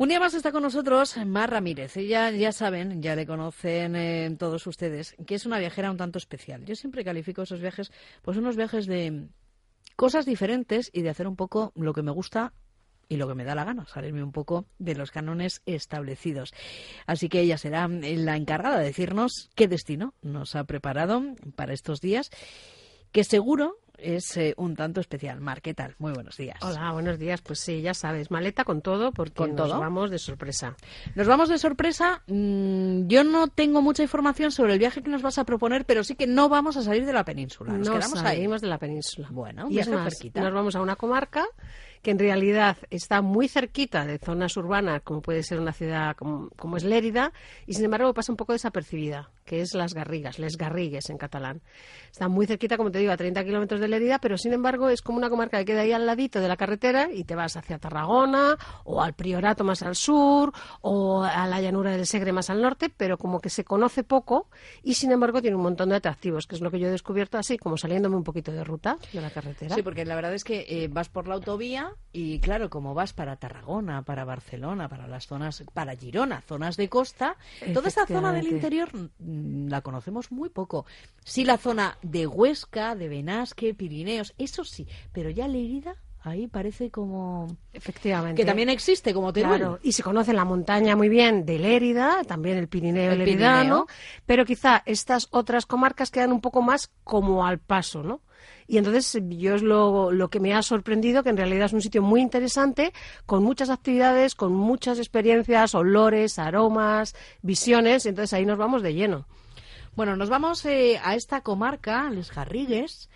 Un día más está con nosotros Mar Ramírez. Ella, ya saben, ya le conocen eh, todos ustedes, que es una viajera un tanto especial. Yo siempre califico esos viajes, pues unos viajes de cosas diferentes y de hacer un poco lo que me gusta y lo que me da la gana, salirme un poco de los cánones establecidos. Así que ella será la encargada de decirnos qué destino nos ha preparado para estos días, que seguro es eh, un tanto especial. Mar, ¿qué tal? Muy buenos días. Hola, buenos días. Pues sí, ya sabes, maleta con todo porque ¿Con nos todo? vamos de sorpresa. Nos vamos de sorpresa. Mm, yo no tengo mucha información sobre el viaje que nos vas a proponer, pero sí que no vamos a salir de la península. Nos no quedamos ahí. salimos de la península. Bueno, y es más, cerquita. nos vamos a una comarca que en realidad está muy cerquita de zonas urbanas, como puede ser una ciudad como, es Lérida, y sin embargo pasa un poco desapercibida, que es Las Garrigas, Les Garrigues en catalán. Está muy cerquita, como te digo, a 30 kilómetros de Lérida, pero sin embargo es como una comarca que queda ahí al ladito de la carretera y te vas hacia Tarragona, o al Priorato más al sur, o a la llanura del Segre más al norte, pero como que se conoce poco y sin embargo tiene un montón de atractivos, que es lo que yo he descubierto así, como saliéndome un poquito de ruta de la carretera. Sí, porque la verdad es que eh, vas por la autovía y claro, como vas para Tarragona, para Barcelona, para las zonas, para Girona, zonas de costa, toda esta zona del interior mm, la conocemos muy poco. Sí, la zona de Huesca, de Benasque, Pirineos, eso sí, pero ya Lérida ahí parece como Efectivamente. que también existe como Teruel. Claro, y se conoce la montaña muy bien de Lérida, también el Pirineo El leridano, Pirineo. pero quizá estas otras comarcas quedan un poco más como al paso, ¿no? Y entonces yo es lo, lo que me ha sorprendido, que en realidad es un sitio muy interesante, con muchas actividades, con muchas experiencias, olores, aromas, visiones, entonces ahí nos vamos de lleno. Bueno, nos vamos eh, a esta comarca, Les Garrigues,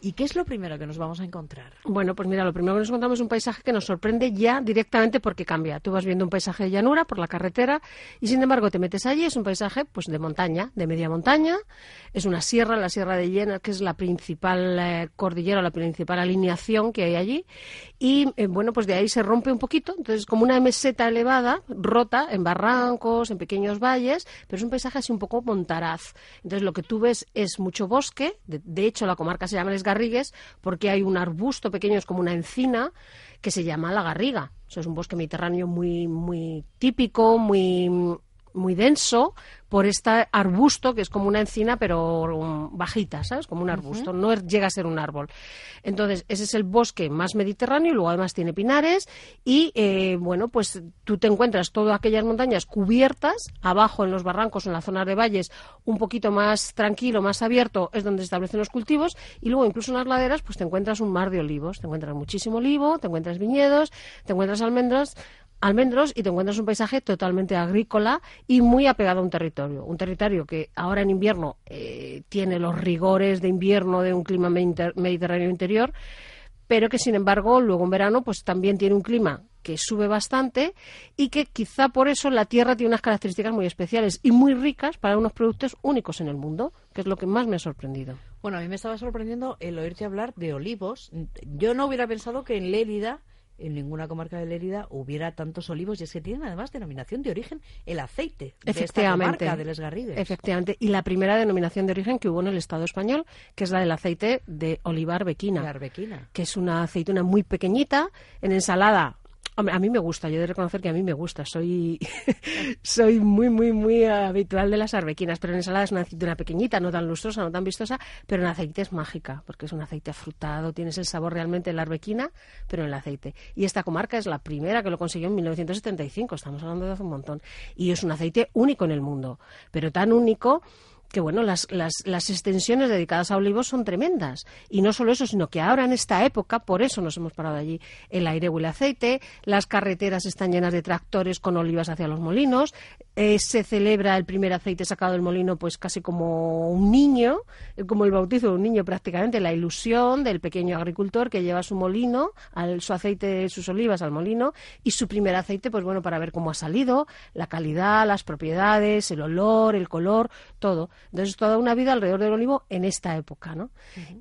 ¿y qué es lo primero que nos vamos a encontrar? Bueno, pues mira, lo primero que nos encontramos es un paisaje que nos sorprende ya directamente porque cambia. Tú vas viendo un paisaje de llanura por la carretera y sin embargo te metes allí, es un paisaje pues de montaña, de media montaña, es una sierra, la sierra de Llena, que es la principal eh, cordillera, la principal alineación que hay allí y eh, bueno, pues de ahí se rompe un poquito, entonces como una meseta elevada, rota en barrancos, en pequeños valles, pero es un paisaje así un poco montaraz. Entonces lo que tú ves es mucho bosque, de, hecho la comarca se llama Garrigues porque hay un arbusto pequeño, es como una encina, que se llama la garriga. Eso es un bosque mediterráneo muy, muy típico, muy, muy denso, por este arbusto que es como una encina, pero bajita, ¿sabes? Como un arbusto, no llega a ser un árbol. Entonces, ese es el bosque más mediterráneo, y luego además tiene pinares, y eh, bueno, pues tú te encuentras todas aquellas montañas cubiertas, abajo en los barrancos, en las zonas de valles, un poquito más tranquilo, más abierto, es donde se establecen los cultivos, y luego incluso en las laderas, pues te encuentras un mar de olivos, te encuentras muchísimo olivo, te encuentras viñedos, te encuentras almendras, almendros y te encuentras un paisaje totalmente agrícola y muy apegado a un territorio. Un territorio que ahora en invierno eh, tiene los rigores de invierno de un clima mediter- mediterráneo interior, pero que sin embargo luego en verano pues también tiene un clima que sube bastante y que quizá por eso la tierra tiene unas características muy especiales y muy ricas para unos productos únicos en el mundo, que es lo que más me ha sorprendido. Bueno, a mí me estaba sorprendiendo el oírte hablar de olivos. Yo no hubiera pensado que en Lérida, en ninguna comarca de Lérida, hubiera tantos olivos y es que tienen además denominación de origen el aceite de esta Efectivamente. comarca de Les Garrigues. Efectivamente. Y la primera denominación de origen que hubo en el Estado español, que es la del aceite de olivar bequina. La arbequina. que es una aceituna muy pequeñita, en ensalada. A mí me gusta, yo he de reconocer que a mí me gusta, soy, soy muy, muy, muy habitual de las arbequinas, pero en ensalada es una pequeñita, no tan lustrosa, no tan vistosa, pero en aceite es mágica, porque es un aceite afrutado, tienes el sabor realmente de la arbequina, pero en el aceite. Y esta comarca es la primera que lo consiguió en 1975, estamos hablando de hace un montón, y es un aceite único en el mundo, pero tan único que bueno, las, las, las extensiones dedicadas a olivos son tremendas. Y no solo eso, sino que ahora en esta época, por eso nos hemos parado allí, el aire huele aceite, las carreteras están llenas de tractores con olivas hacia los molinos, eh, se celebra el primer aceite sacado del molino pues casi como un niño, eh, como el bautizo de un niño prácticamente, la ilusión del pequeño agricultor que lleva su molino, al, su aceite, sus olivas al molino, y su primer aceite, pues bueno, para ver cómo ha salido, la calidad, las propiedades, el olor, el color, todo. Entonces, toda una vida alrededor del olivo en esta época, ¿no?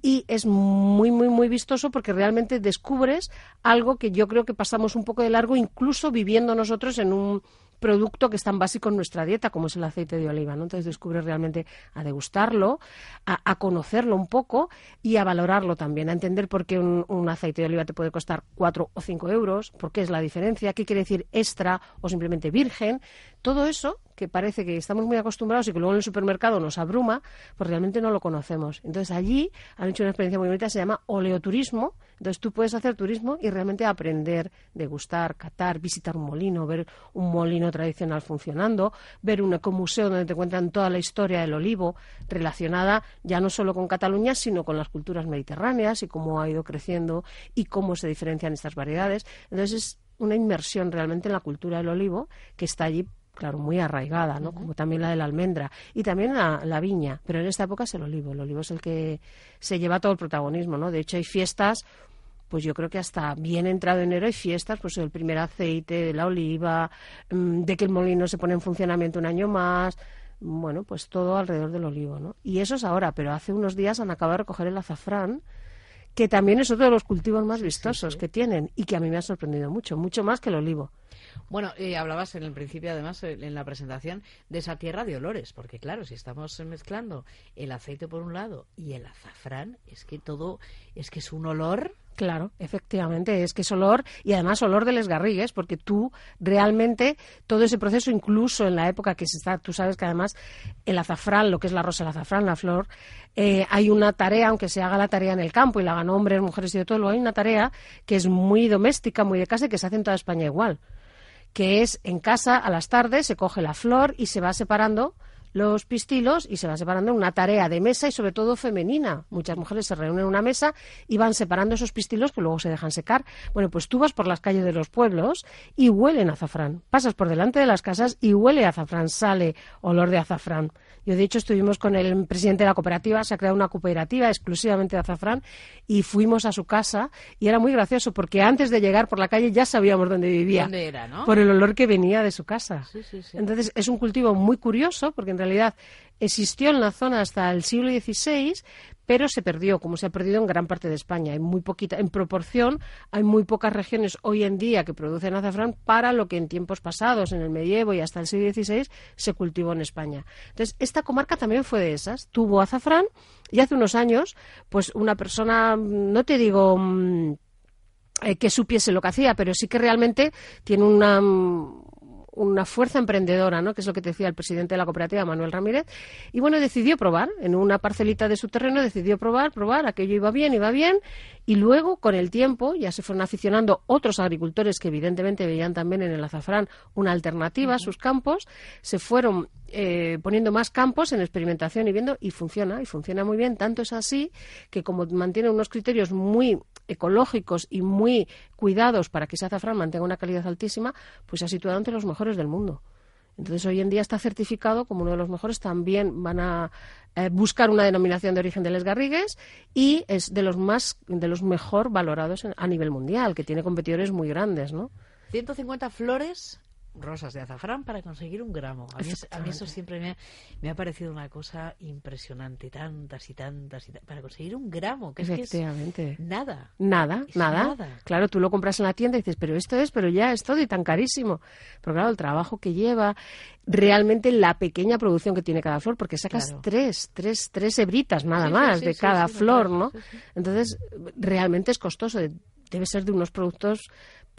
Y es muy, muy, muy vistoso porque realmente descubres algo que yo creo que pasamos un poco de largo, incluso viviendo nosotros en un producto que es tan básico en nuestra dieta como es el aceite de oliva. ¿no? Entonces descubres realmente a degustarlo, a, conocerlo un poco y a valorarlo también, a entender por qué un, un, aceite de oliva te puede costar cuatro o cinco euros, por qué es la diferencia, qué quiere decir extra o simplemente virgen. Todo eso que parece que estamos muy acostumbrados y que luego en el supermercado nos abruma, pues realmente no lo conocemos. Entonces allí han hecho una experiencia muy bonita, se llama oleoturismo. Entonces tú puedes hacer turismo y realmente aprender, degustar, catar, visitar un molino, ver un molino tradicional funcionando, ver un ecomuseo donde te cuentan toda la historia del olivo relacionada ya no solo con Cataluña, sino con las culturas mediterráneas y cómo ha ido creciendo y cómo se diferencian estas variedades. Entonces es una inmersión realmente en la cultura del olivo que está allí claro, muy arraigada, ¿no? Como también la de la almendra y también la, viña, pero en esta época es el olivo. El olivo es el que se lleva todo el protagonismo, ¿no? De hecho, hay fiestas, pues yo creo que hasta bien entrado enero hay fiestas, pues el primer aceite de la oliva, mm, de que el molino se pone en funcionamiento un año más, bueno, pues todo alrededor del olivo, ¿no? Y eso es ahora, pero hace unos días han acabado de recoger el azafrán, que también es otro de los cultivos más vistosos que tienen y que a mí me ha sorprendido mucho, mucho más que el olivo. Bueno, eh, hablabas en el principio, además, eh, en la presentación, de esa tierra de olores, porque claro, si estamos mezclando el aceite por un lado y el azafrán, es que todo, es que es un olor Claro, efectivamente, es que es olor y además olor de les garrigues, porque tú realmente todo ese proceso, incluso en la época que se está, tú sabes que además el azafrán, lo que es la rosa, el azafrán, la flor, eh, hay una tarea, aunque se haga la tarea en el campo y la hagan hombres, mujeres y de todo, hay una tarea que es muy doméstica, muy de casa y que se hace en toda España igual que es en casa a las tardes se coge la flor y se va separando los pistilos y se va separando una tarea de mesa y sobre todo femenina. Muchas mujeres se reúnen en una mesa y van separando esos pistilos que luego se dejan secar. Bueno, pues tú vas por las calles de los pueblos y huelen azafrán. Pasas por delante de las casas y huele azafrán, sale olor de azafrán. Yo, de hecho, estuvimos con el presidente de la cooperativa, se ha creado una cooperativa exclusivamente de azafrán y fuimos a su casa y era muy gracioso porque antes de llegar por la calle ya sabíamos dónde vivía. ¿Dónde era, no? Por el olor que venía de su casa. Entonces, es un cultivo muy curioso porque en realidad existió en la zona hasta el siglo XVI, pero se perdió, como se ha perdido en gran parte de España. Hay muy poquita, en proporción, hay muy pocas regiones hoy en día que producen azafrán para lo que en tiempos pasados, en el medievo y hasta el siglo XVI, se cultivó en España. Entonces, esta comarca también fue de esas. Tuvo azafrán y hace unos años, pues una persona, no te digo mm, eh, que supiese lo que hacía, pero sí que realmente tiene una una fuerza emprendedora, ¿no? que es lo que decía el presidente de la cooperativa, Manuel Ramírez, y bueno, decidió probar, en una parcelita de su terreno decidió probar, probar, aquello iba bien, iba bien, y luego, con el tiempo, ya se fueron aficionando otros agricultores que evidentemente veían también en el azafrán una alternativa a sus campos, se fueron eh, poniendo más campos en experimentación y viendo, y funciona, y funciona muy bien. Tanto es así que como mantiene unos criterios muy ecológicos y muy cuidados para que ese azafrán mantenga una calidad altísima, pues se ha situado entre los mejores del mundo. Entonces, hoy en día está certificado como uno de los mejores. También van a eh, buscar una denominación de origen de Les Garrigues y es de los más, de los mejor valorados a nivel mundial, que tiene competidores muy grandes, ¿no? 150 flores rosas de azafrán para conseguir un gramo. A mí, eso siempre me ha, parecido una cosa impresionante, tantas y tantas y para conseguir un gramo, que es que nada. Nada, nada. Claro, tú lo compras en la tienda y dices, pero esto es, pero ya es todo y tan carísimo. Pero claro, el trabajo que lleva, realmente la pequeña producción que tiene cada flor, porque sacas tres, tres, tres hebritas nada más de cada flor, ¿no? Entonces, realmente es costoso. Debe ser de unos productos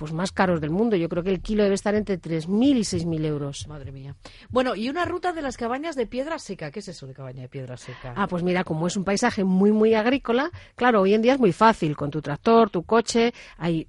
pues más caros del mundo. Yo creo que el kilo debe estar entre 3.000 y 6.000 euros. Madre mía. Bueno, y una ruta de las cabañas de piedra seca. ¿Qué es eso de cabaña de piedra seca? Ah, pues mira, como es un paisaje muy, muy agrícola, claro, hoy en día es muy fácil. Con tu tractor, tu coche, hay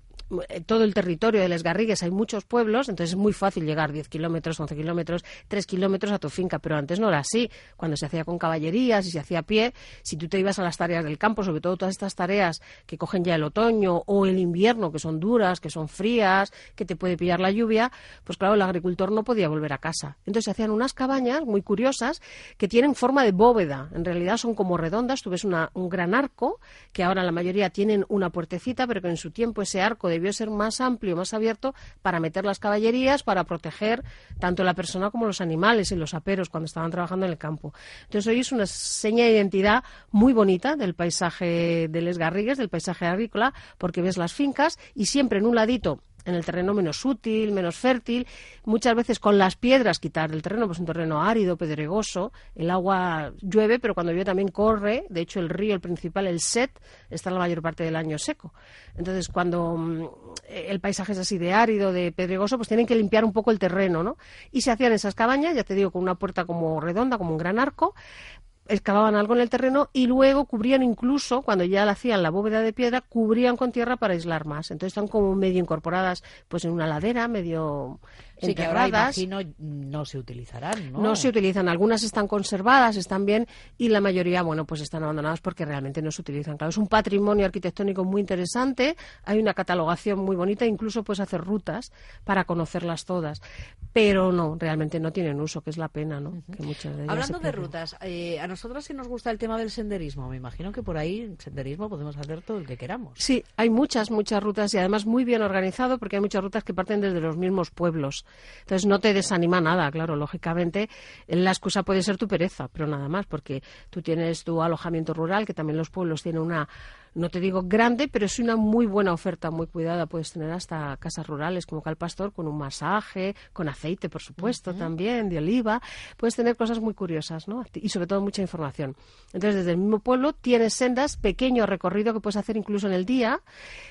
todo el territorio de Les Garrigues hay muchos pueblos, entonces es muy fácil llegar 10 kilómetros, 11 kilómetros, 3 kilómetros a tu finca, pero antes no era así. Cuando se hacía con caballerías y se hacía a pie, si tú te ibas a las tareas del campo, sobre todo todas estas tareas que cogen ya el otoño o el invierno, que son duras, que son frías, que te puede pillar la lluvia, pues claro, el agricultor no podía volver a casa. Entonces se hacían unas cabañas muy curiosas que tienen forma de bóveda. En realidad son como redondas, tú ves un gran arco, que ahora la mayoría tienen una puertecita, pero que en su tiempo ese arco de debió ser más amplio, más abierto para meter las caballerías, para proteger tanto la persona como los animales y los aperos cuando estaban trabajando en el campo. Entonces hoy es una seña de identidad muy bonita del paisaje de Les Garrigues, del paisaje agrícola, porque ves las fincas y siempre en un ladito en el terreno menos útil, menos fértil, muchas veces con las piedras quitar el terreno, pues un terreno árido, pedregoso, el agua llueve, pero cuando llueve también corre, de hecho el río, el principal, el Set, está la mayor parte del año seco. Entonces, cuando mm, el paisaje es así de árido, de pedregoso, pues tienen que limpiar un poco el terreno, ¿no? Y se hacían esas cabañas, ya te digo, con una puerta como redonda, como un gran arco, excavaban algo en el terreno y luego cubrían incluso, cuando ya la hacían la bóveda de piedra, cubrían con tierra para aislar más. Entonces están como medio incorporadas pues en una ladera, medio Sí, que ahora imagino no se utilizarán, ¿no? No se utilizan. Algunas están conservadas, están bien, y la mayoría, bueno, pues están abandonadas porque realmente no se utilizan. Claro, es un patrimonio arquitectónico muy interesante, hay una catalogación muy bonita, incluso puedes hacer rutas para conocerlas todas. Pero no, realmente no tienen uso, que es la pena, ¿no? que muchas de Hablando de rutas, eh, a nosotros sí nos gusta el tema del senderismo. Me imagino que por ahí, senderismo, podemos hacer todo el que queramos. Sí, hay muchas, muchas rutas y además muy bien organizado porque hay muchas rutas que parten desde los mismos pueblos. Entonces no te desanima nada, claro, lógicamente. La excusa puede ser tu pereza, pero nada más, porque tú tienes tu alojamiento rural, que también los pueblos tienen una no te digo grande, pero es una muy buena oferta, muy cuidada. Puedes tener hasta casas rurales como Calpastor, con un masaje, con aceite, por supuesto, también, de oliva. Puedes tener cosas muy curiosas, ¿no? Y sobre todo mucha información. Entonces, desde el mismo pueblo tienes sendas, pequeño recorrido que puedes hacer incluso en el día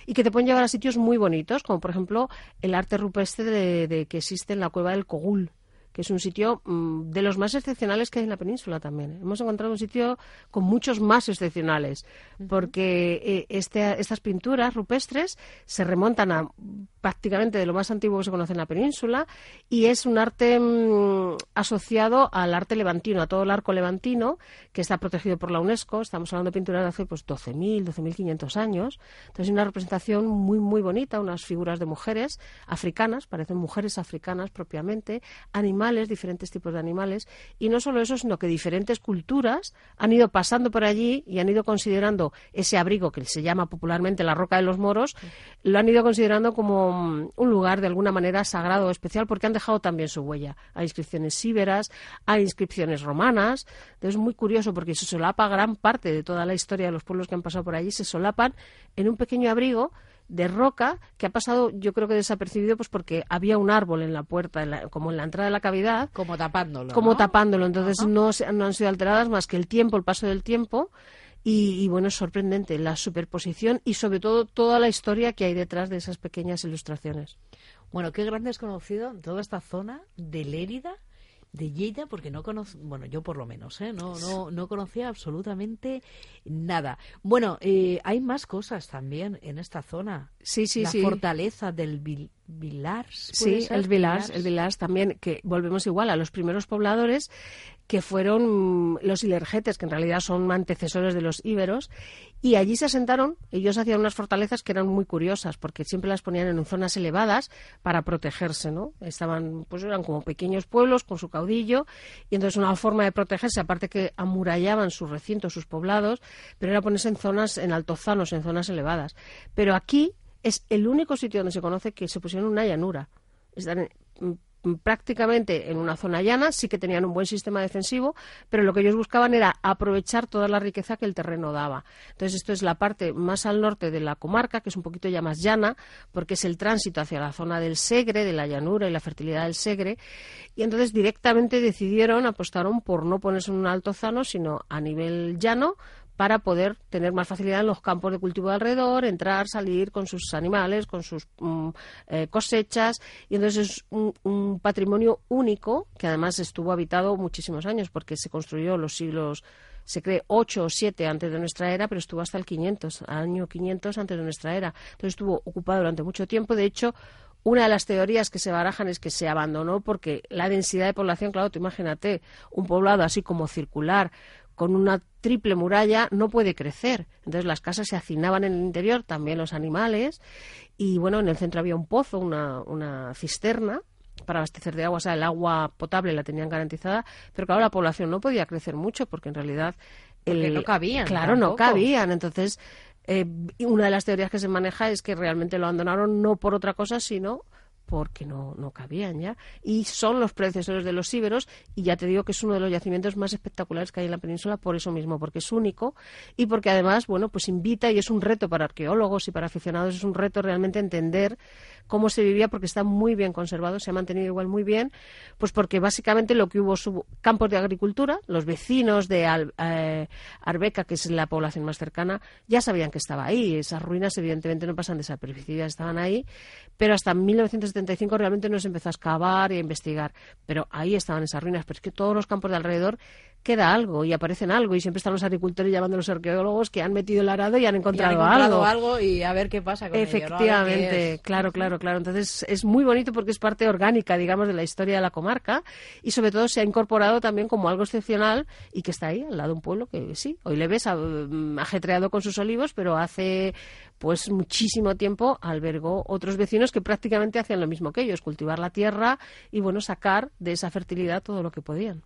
y que te pueden llevar a sitios muy bonitos, como por ejemplo el arte rupestre de que existe en la cueva del Cogul que es un sitio mm, de los más excepcionales que hay en la península también. Hemos encontrado un sitio con muchos más excepcionales, porque eh, este, estas pinturas rupestres se remontan a prácticamente de lo más antiguo que se conoce en la península y es un arte mm, asociado al arte levantino, a todo el arco levantino, que está protegido por la UNESCO. Estamos hablando de pinturas de hace pues 12.000, 12.500 años. Entonces, es una representación muy, muy bonita, unas figuras de mujeres africanas, parecen mujeres africanas propiamente, animales, diferentes tipos de animales. Y no solo eso, sino que diferentes culturas han ido pasando por allí y han ido considerando ese abrigo que se llama popularmente la Roca de los Moros, lo han ido considerando como un lugar de alguna manera sagrado o especial porque han dejado también su huella. Hay inscripciones síberas, hay inscripciones romanas. Entonces es muy curioso porque se solapa gran parte de toda la historia de los pueblos que han pasado por allí, se solapan en un pequeño abrigo de roca que ha pasado, yo creo que desapercibido, pues porque había un árbol en la puerta, como en la entrada de la cavidad. Como tapándolo. Como tapándolo. Entonces no, no han sido alteradas más que el tiempo, el paso del tiempo. Y, bueno, es sorprendente la superposición y sobre todo toda la historia que hay detrás de esas pequeñas ilustraciones. Bueno, qué grande es conocido toda esta zona de Lérida, de Lleida, porque no conozco, bueno, yo por lo menos, ¿eh? no, no, no conocía absolutamente nada. Bueno, eh, hay más cosas también en esta zona. Sí, sí, la sí. fortaleza del Vilars. Sí, el Vilars, el Vilars también, que volvemos igual a los primeros pobladores que fueron mm, los ilergetes, que en realidad son antecesores de los íberos, y allí se asentaron, ellos hacían unas fortalezas que eran muy curiosas, porque siempre las ponían en zonas elevadas para protegerse, ¿no? Estaban, pues eran como pequeños pueblos con su caudillo, y entonces una forma de protegerse, aparte que amurallaban sus recintos, sus poblados, pero era ponerse en zonas, en altozanos, en zonas elevadas. Pero aquí es el único sitio donde se conoce que se pusieron una llanura. Están mm, prácticamente en una zona llana, sí que tenían un buen sistema defensivo, pero lo que ellos buscaban era aprovechar toda la riqueza que el terreno daba. Entonces, esto es la parte más al norte de la comarca, que es un poquito ya más llana, porque es el tránsito hacia la zona del Segre, de la llanura y la fertilidad del Segre, y entonces directamente decidieron, apostaron por no ponerse en un alto zano, sino a nivel llano, para poder tener más facilidad en los campos de cultivo de alrededor, entrar, salir con sus animales, con sus mm, eh, cosechas. Y entonces es un, patrimonio único que además estuvo habitado muchísimos años porque se construyó los siglos se cree 8 o 7 antes de nuestra era, pero estuvo hasta el 500, año 500 antes de nuestra era. Entonces estuvo ocupado durante mucho tiempo. De hecho, una de las teorías que se barajan es que se abandonó porque la densidad de población, claro, tú imagínate, un poblado así como circular, con una triple muralla no puede crecer. Entonces las casas se hacinaban en el interior, también los animales, y bueno, en el centro había un pozo, una, una cisterna para abastecer de agua, o sea, el agua potable la tenían garantizada, pero claro, la población no podía crecer mucho porque en realidad... El, no cabían. Claro, no cabían. Entonces, eh, una de las teorías que se maneja es que realmente lo abandonaron no por otra cosa, sino porque no, no cabían ya. Y son los predecesores de los íberos y ya te digo que es uno de los yacimientos más espectaculares que hay en la península por eso mismo, porque es único y porque además, bueno, pues invita y es un reto para arqueólogos y para aficionados, es un reto realmente entender cómo se vivía porque está muy bien conservado, se ha mantenido igual muy bien, pues porque básicamente lo que hubo su campos de agricultura, los vecinos de eh, Arbeca, que es la población más cercana, ya sabían que estaba ahí. Esas ruinas evidentemente no pasan desapercibidas, estaban ahí, pero hasta 1975 realmente no se empezó a excavar y a investigar. Pero ahí estaban esas ruinas, pero es que todos los campos de alrededor queda algo y aparecen algo y siempre están los agricultores llamando a los arqueólogos que han metido el arado y han encontrado, algo. y a ver qué pasa con Efectivamente, claro, claro, claro. Entonces es muy bonito porque es parte orgánica, digamos, de la historia de la comarca y sobre todo se ha incorporado también como algo excepcional y que está ahí al lado de un pueblo que sí, hoy le ves mm, ajetreado con sus olivos, pero hace pues muchísimo tiempo albergó otros vecinos que prácticamente hacían lo mismo que ellos, cultivar la tierra y bueno, sacar de esa fertilidad todo lo que podían.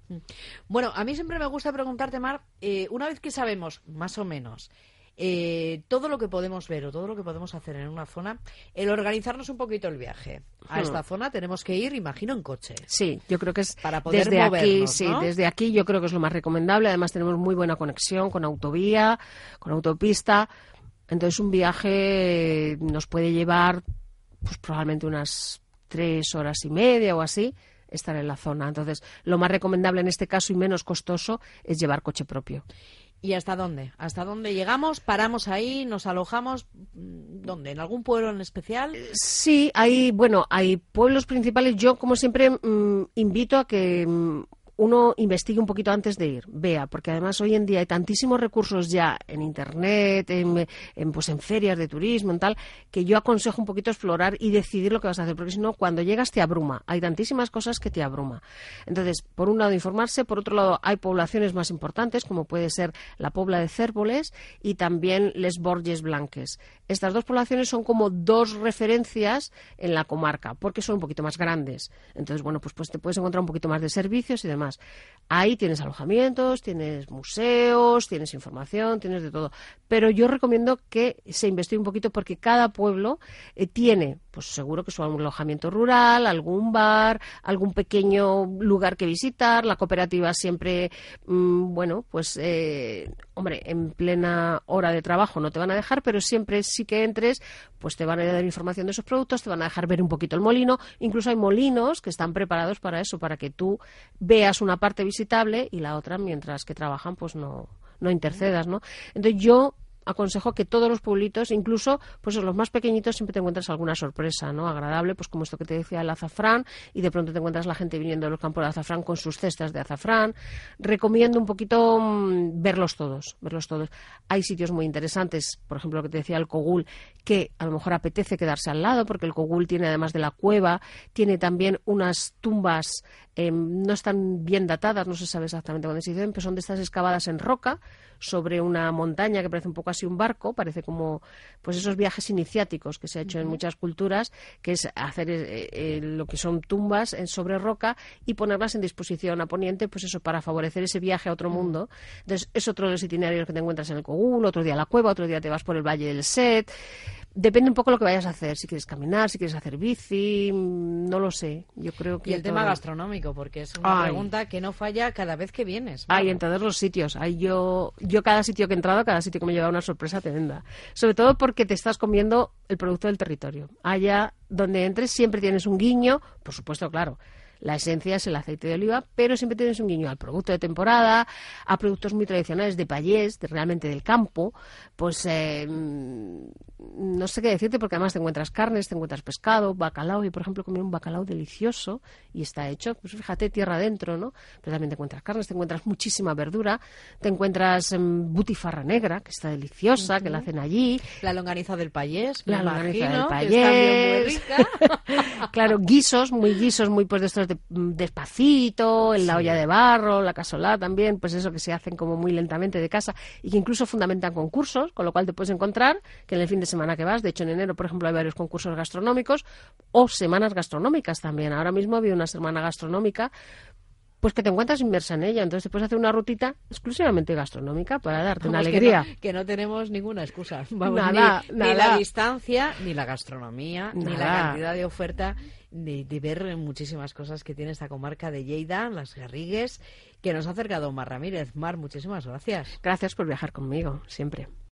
Bueno, a mí siempre me gusta preguntarte, Mar, eh, una vez que sabemos más o menos eh, todo lo que podemos ver o todo lo que podemos hacer en una zona, el organizarnos un poquito el viaje a esta hmm. zona tenemos que ir, imagino, en coche. Sí, yo creo que es para poder desde aquí, sí, desde aquí yo creo que es lo más recomendable. Además tenemos muy buena conexión con autovía, con autopista. Entonces un viaje nos puede llevar pues probablemente unas tres horas y media o así estar en la zona. Entonces, lo más recomendable en este caso y menos costoso es llevar coche propio. ¿Y hasta dónde? ¿Hasta dónde llegamos? ¿Paramos ahí? ¿Nos alojamos? ¿Dónde? ¿En algún pueblo en especial? Sí, hay, bueno, hay pueblos principales. Yo, como siempre, mm, invito a que mm, uno investigue un poquito antes de ir, vea, porque además hoy en día hay tantísimos recursos ya en internet, en, pues en ferias de turismo, en tal, que yo aconsejo un poquito explorar y decidir lo que vas a hacer, porque si no, cuando llegas te abruma. Hay tantísimas cosas que te abruma. Entonces, por un lado informarse, por otro lado hay poblaciones más importantes, como puede ser la Pobla de Cérvoles y también Les Borges Blanques. Estas dos poblaciones son como dos referencias en la comarca, porque son un poquito más grandes. Entonces, bueno, pues, pues te puedes encontrar un poquito más de servicios y demás. Ahí tienes alojamientos, tienes museos, tienes información, tienes de todo. Pero yo recomiendo que se investigue un poquito porque cada pueblo eh, tiene, pues seguro que su alojamiento rural, algún bar, algún pequeño lugar que visitar. La cooperativa siempre, mm, bueno, pues, eh, hombre, en plena hora de trabajo no te van a dejar, pero siempre sí que entres, pues te van a dar información de esos productos, te van a dejar ver un poquito el molino. Incluso hay molinos que están preparados para eso, para que tú veas una parte visitable y la otra, mientras que trabajan, pues no, no intercedas, ¿no? Entonces yo aconsejo que todos los pueblitos, incluso pues los más pequeñitos, siempre te encuentras alguna sorpresa, ¿no? Agradable, pues como esto que te decía el azafrán, y de pronto te encuentras la gente viniendo de los campos de azafrán con sus cestas de azafrán. Recomiendo un poquito mm, verlos todos, verlos todos. Hay sitios muy interesantes, por ejemplo, lo que te decía el Cogul, que a lo mejor apetece quedarse al lado, porque el Cogul tiene además de la cueva, tiene también unas tumbas Em, no están bien datadas, no se sabe exactamente cuándo se hicieron, pero son de estas excavadas en roca sobre una montaña que parece un poco así un barco, parece como pues esos viajes iniciáticos que se ha hecho en muchas culturas, que es hacer eh, eh, lo que son tumbas en sobre roca y ponerlas en disposición a poniente, pues eso para favorecer ese viaje a otro mundo. Entonces es otro de los itinerarios que te encuentras en el Cogul, otro día la cueva, otro día te vas por el Valle del Set Depende un poco lo que vayas a hacer, si quieres caminar, si quieres hacer bici, mm, no lo sé. Yo creo que y el tema gastronómico, porque es una pregunta que no falla cada vez que vienes. Hay en todos los sitios. Hay yo, yo cada sitio que he entrado, cada sitio que me lleva una sorpresa tremenda. Sobre todo porque te estás comiendo el producto del territorio. Allá donde entres siempre tienes un guiño, por supuesto, claro la esencia es el aceite de oliva, pero siempre tienes un guiño al producto de temporada, a productos muy tradicionales de payés, de, realmente del campo. Pues eh, no sé qué decirte, porque además te encuentras carnes, te encuentras pescado, bacalao. Yo, por ejemplo, comí un bacalao delicioso y está hecho, pues fíjate, tierra adentro, ¿no? Pero también te encuentras carnes, te encuentras muchísima verdura, te encuentras em, butifarra negra, que está deliciosa, que la hacen allí. La longaniza del payés, la longaniza del payés. claro, guisos, muy guisos, muy pues de estos de despacito, en la olla de barro, la casolá también, pues eso que se hacen como muy lentamente de casa y que incluso fundamentan concursos, con lo cual te puedes encontrar que en el fin de semana que vas, de hecho en enero, por ejemplo, hay varios concursos gastronómicos o semanas gastronómicas también. Ahora mismo había una semana gastronómica pues que te encuentras inmersa en ella. Entonces te puedes hacer una rutita exclusivamente gastronómica para darte una alegría. Que no, tenemos ninguna excusa. Vamos, nada, ni, nada. la distancia, ni la gastronomía, ni la cantidad de oferta de, de ver muchísimas cosas que tiene esta comarca de Lleida, las Garrigues, que nos ha acercado Mar Ramírez. Mar, muchísimas gracias. Gracias por viajar conmigo, siempre.